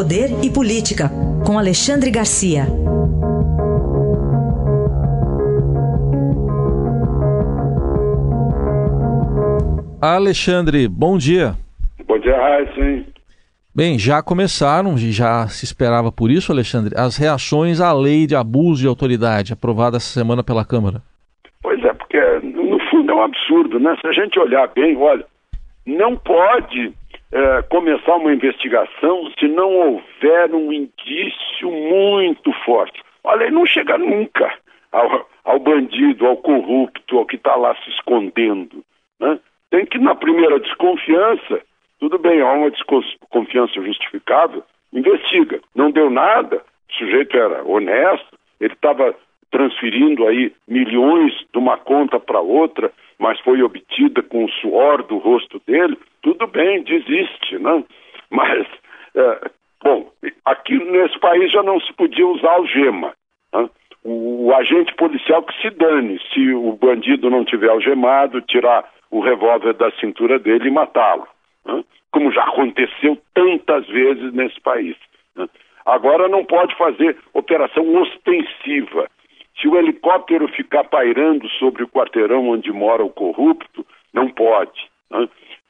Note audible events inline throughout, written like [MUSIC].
Poder e Política, com Alexandre Garcia. Alexandre, bom dia. Bom dia, Raíssa. Bem, já começaram, e já se esperava por isso, Alexandre, as reações à lei de abuso de autoridade aprovada essa semana pela Câmara. Pois é, porque no fundo é um absurdo, né? Se a gente olhar bem, olha, não pode é, começar uma investigação se não houver um indício muito forte. Olha, ele não chega nunca ao, ao bandido, ao corrupto, ao que está lá se escondendo. Né? Tem que, na primeira desconfiança, tudo bem, há uma desconfiança justificável, investiga. Não deu nada, o sujeito era honesto, ele estava transferindo aí milhões de uma conta para outra, mas foi obtida com o suor do rosto dele, tudo bem, desiste, né? [LAUGHS] Mas, é, bom, aqui nesse país já não se podia usar algema. Né? O, o agente policial que se dane se o bandido não tiver algemado, tirar o revólver da cintura dele e matá-lo, né? como já aconteceu tantas vezes nesse país. Né? Agora não pode fazer operação ostensiva. Se o helicóptero ficar pairando sobre o quarteirão onde mora o corrupto, não pode. Né?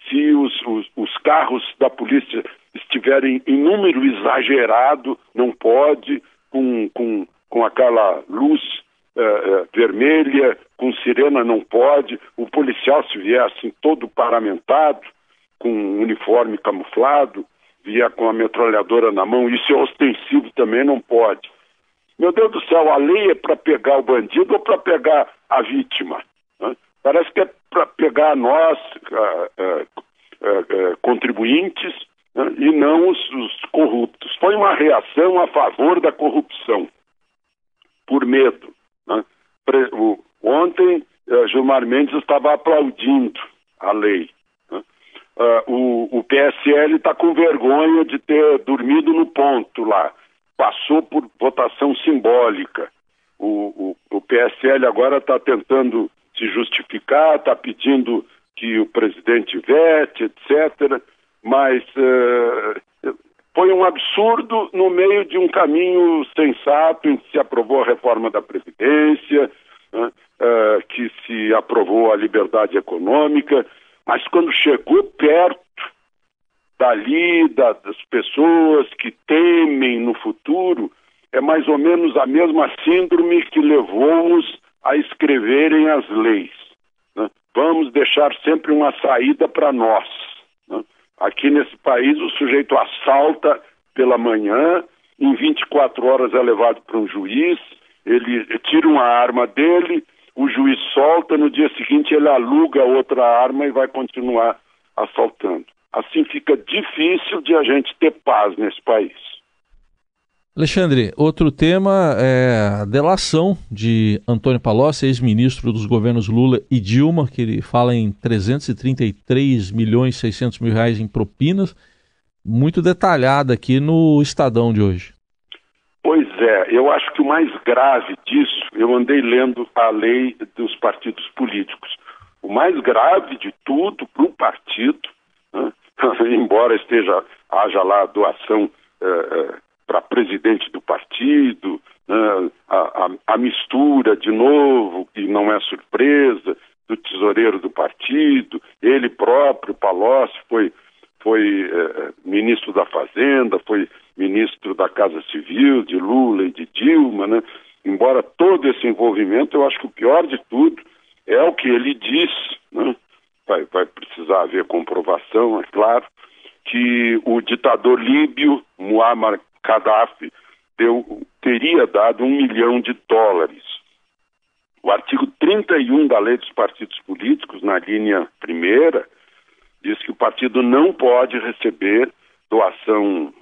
Se os, os, os, carros da polícia estiverem em número exagerado, não pode, com, com, com aquela luz uh, uh, vermelha, com sirena, não pode. O policial, se vier assim todo paramentado, com uniforme camuflado, vier com a metralhadora na mão, isso é ostensivo também, não pode. Meu Deus do céu, a lei é para pegar o bandido ou para pegar a vítima? Né? Parece que é para pegar nós, uh, uh, uh, contribuintes, e não os, os, corruptos. Foi uma reação a favor da corrupção, por medo. Né? O, ontem, Gilmar Mendes estava aplaudindo a lei. Né? o, o PSL está com vergonha de ter dormido no ponto lá passou por votação simbólica. O, o, o PSL agora está tentando se justificar, está pedindo que o presidente vete, etc. Mas uh, foi um absurdo no meio de um caminho sensato em que se aprovou a reforma da Previdência, uh, uh, que se aprovou a liberdade econômica, mas quando chegou perto dali, da, das pessoas que temem no futuro, é mais ou menos a mesma síndrome que levou-os a escreverem as leis. Né? Vamos deixar sempre uma saída para nós. Né? Aqui nesse país, o sujeito assalta pela manhã, em 24 horas é levado para um juiz, ele tira uma arma dele, o juiz solta, no dia seguinte ele aluga outra arma e vai continuar assaltando. Assim fica difícil de a gente ter paz nesse país. Alexandre, outro tema é a delação de Antônio Palocci, ex-ministro dos governos Lula e Dilma, que ele fala em 333 milhões e 600 mil reais em propinas, muito detalhada aqui no Estadão de hoje. Pois é, eu acho que o mais grave disso, eu andei lendo a lei dos partidos políticos. O mais grave de tudo para o partido [LAUGHS] embora esteja haja lá doação eh, eh, para presidente do partido, né, a, a, a, mistura de novo, que não é surpresa, do tesoureiro do partido, ele próprio, Palocci, foi, foi eh, ministro da Fazenda, foi ministro da Casa Civil, de Lula e de Dilma, né? embora todo esse envolvimento, eu acho que o pior de tudo é o que ele disse, precisar haver comprovação, é claro, que o ditador líbio Muammar Gaddafi deu, teria dado um milhão de dólares. O artigo 31 da Lei dos Partidos Políticos, na linha primeira, diz que o partido não pode receber doação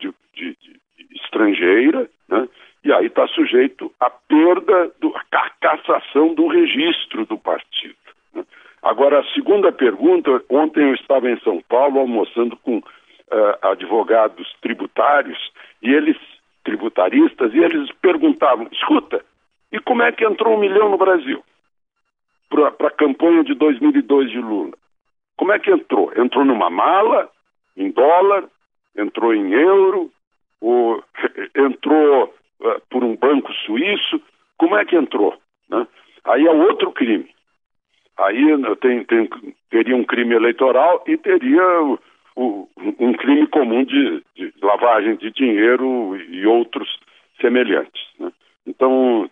de, de, de estrangeira, né? e aí está sujeito à perda, do, à cassação do registro do partido. Agora, a segunda pergunta, ontem eu estava em São Paulo almoçando com uh, advogados tributários e eles, tributaristas, e eles perguntavam, escuta, e como é que entrou um milhão no Brasil para a campanha de 2002 de Lula? Como é que entrou? Entrou numa mala, em dólar, entrou em euro, Ou [LAUGHS] entrou uh, por um banco suíço? Como é que entrou? Né? Aí é outro crime. Aí tem, tem, teria um crime eleitoral e teria o, um crime comum de, de, lavagem de dinheiro e outros semelhantes. Né? Então,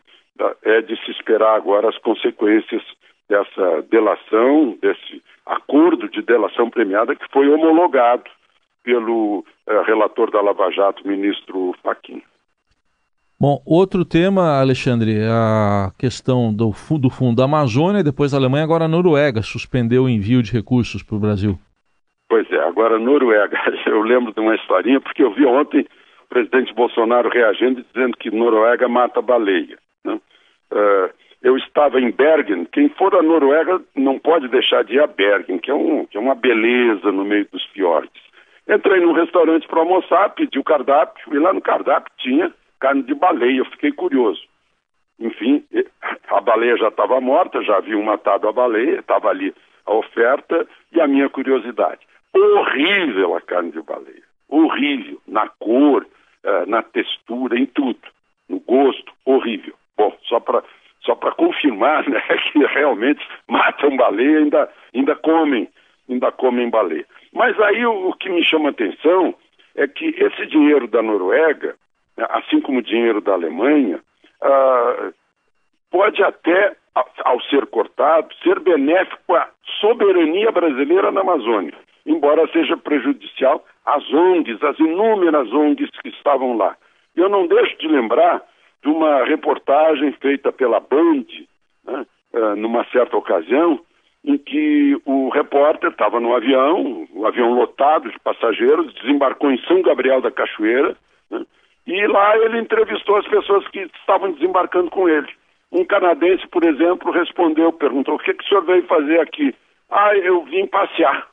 é de se esperar agora as consequências dessa delação, desse acordo de delação premiada que foi homologado pelo eh, relator da Lava Jato, ministro Fachin. Bom, outro tema, Alexandre, é a questão do, do Fundo da Amazônia, depois a Alemanha, agora a Noruega suspendeu o envio de recursos para o Brasil. Pois é, agora a Noruega. [LAUGHS] Eu lembro de uma historinha, porque eu vi ontem o presidente Bolsonaro reagindo dizendo que Noruega mata baleia. Né? Uh, eu estava em Bergen. Quem for a Noruega não pode deixar de ir a Bergen, que é, um, que é uma beleza no meio dos fiordes. Entrei num restaurante para almoçar, pedi o cardápio, e lá no cardápio tinha carne de baleia. Eu fiquei curioso. Enfim, a baleia já estava morta, já haviam matado a baleia, estava ali a oferta e a minha curiosidade. Horrível a carne de baleia. Horrível. Na cor, eh, na textura, em tudo. No gosto, horrível. Bom, só para só para confirmar [LAUGHS] né, que realmente matam baleia ainda ainda comem ainda comem baleia mas aí o, o que me chama atenção é que esse dinheiro da Noruega assim como o dinheiro da Alemanha ah, pode até ao ser cortado ser benéfico à soberania brasileira na Amazônia embora seja prejudicial às ONGs às inúmeras ONGs que estavam lá. Eu não deixo de lembrar de uma reportagem feita pela Band, né, uh, numa certa ocasião, em que o repórter estava no avião, o um avião lotado de passageiros, desembarcou em São Gabriel da Cachoeira, e lá ele entrevistou as pessoas que estavam desembarcando com ele. Um canadense, por exemplo, respondeu, perguntou: o que, que o senhor veio fazer aqui? Ah, eu vim passear.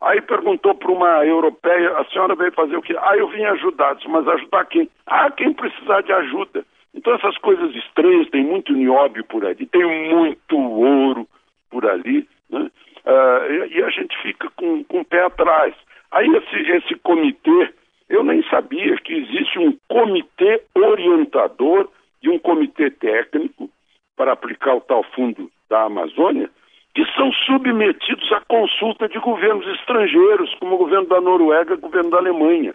Aí perguntou para uma europeia, a senhora veio fazer o quê? Ah, eu vim ajudar. Mas ajudar quem? Ah, quem precisar de ajuda. Então essas coisas estranhas, tem muito nióbio por ali, tem muito ouro por ali, né? Ah, e, a gente fica com, com o pé atrás. Aí esse, esse comitê, eu nem sabia que existe um comitê orientador e um comitê técnico para aplicar o tal fundo da Amazônia, que são submetidos à consulta de governos estrangeiros, como o governo da Noruega e o governo da Alemanha.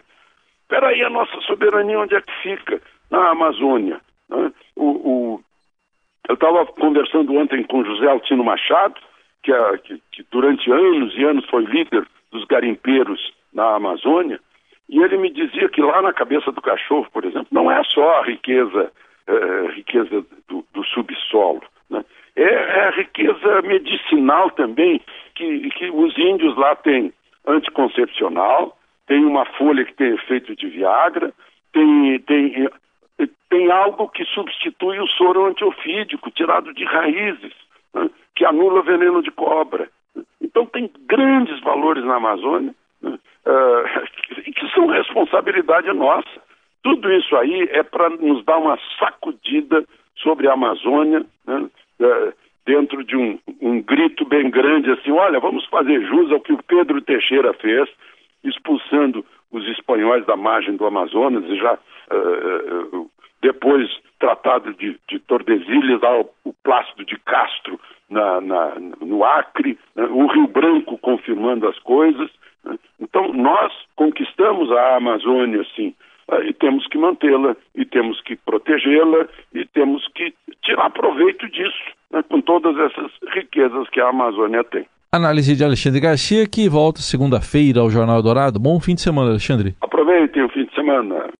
Espera aí, a nossa soberania onde é que fica? Na Amazônia. Né? O, o... Eu estava conversando ontem com José Altino Machado, que, é, que, que durante anos e anos foi líder dos garimpeiros na Amazônia, e ele me dizia que lá na cabeça do cachorro, por exemplo, não é só a riqueza, eh, riqueza do, do subsolo, né? é, é, a riqueza medicinal também, que, que os índios lá têm anticoncepcional, tem uma folha que tem efeito de Viagra, tem, tem, tem algo que substitui o soro antiofídico, tirado de raízes, né, que anula veneno de cobra. Então tem grandes valores na Amazônia né, uh, que são responsabilidade nossa. Tudo isso aí é para nos dar uma sacudida sobre a Amazônia, né, é, dentro de um, um grito bem grande assim, olha, vamos fazer jus ao que o Pedro Teixeira fez, expulsando os espanhóis da margem do Amazonas e já uh, depois tratado de, de Tordesilhas, o Plácido de Castro na, na, no Acre, né, o Rio Branco confirmando as coisas. Né. Então, nós conquistamos a Amazônia, sim, e temos que mantê-la, e temos que protegê-la, e temos que tirar proveito disso, né, com todas essas riquezas que a Amazônia tem. Análise de Alexandre Garcia, que volta segunda-feira ao Jornal Dourado. Bom fim de semana, Alexandre. Aproveitem o fim de semana.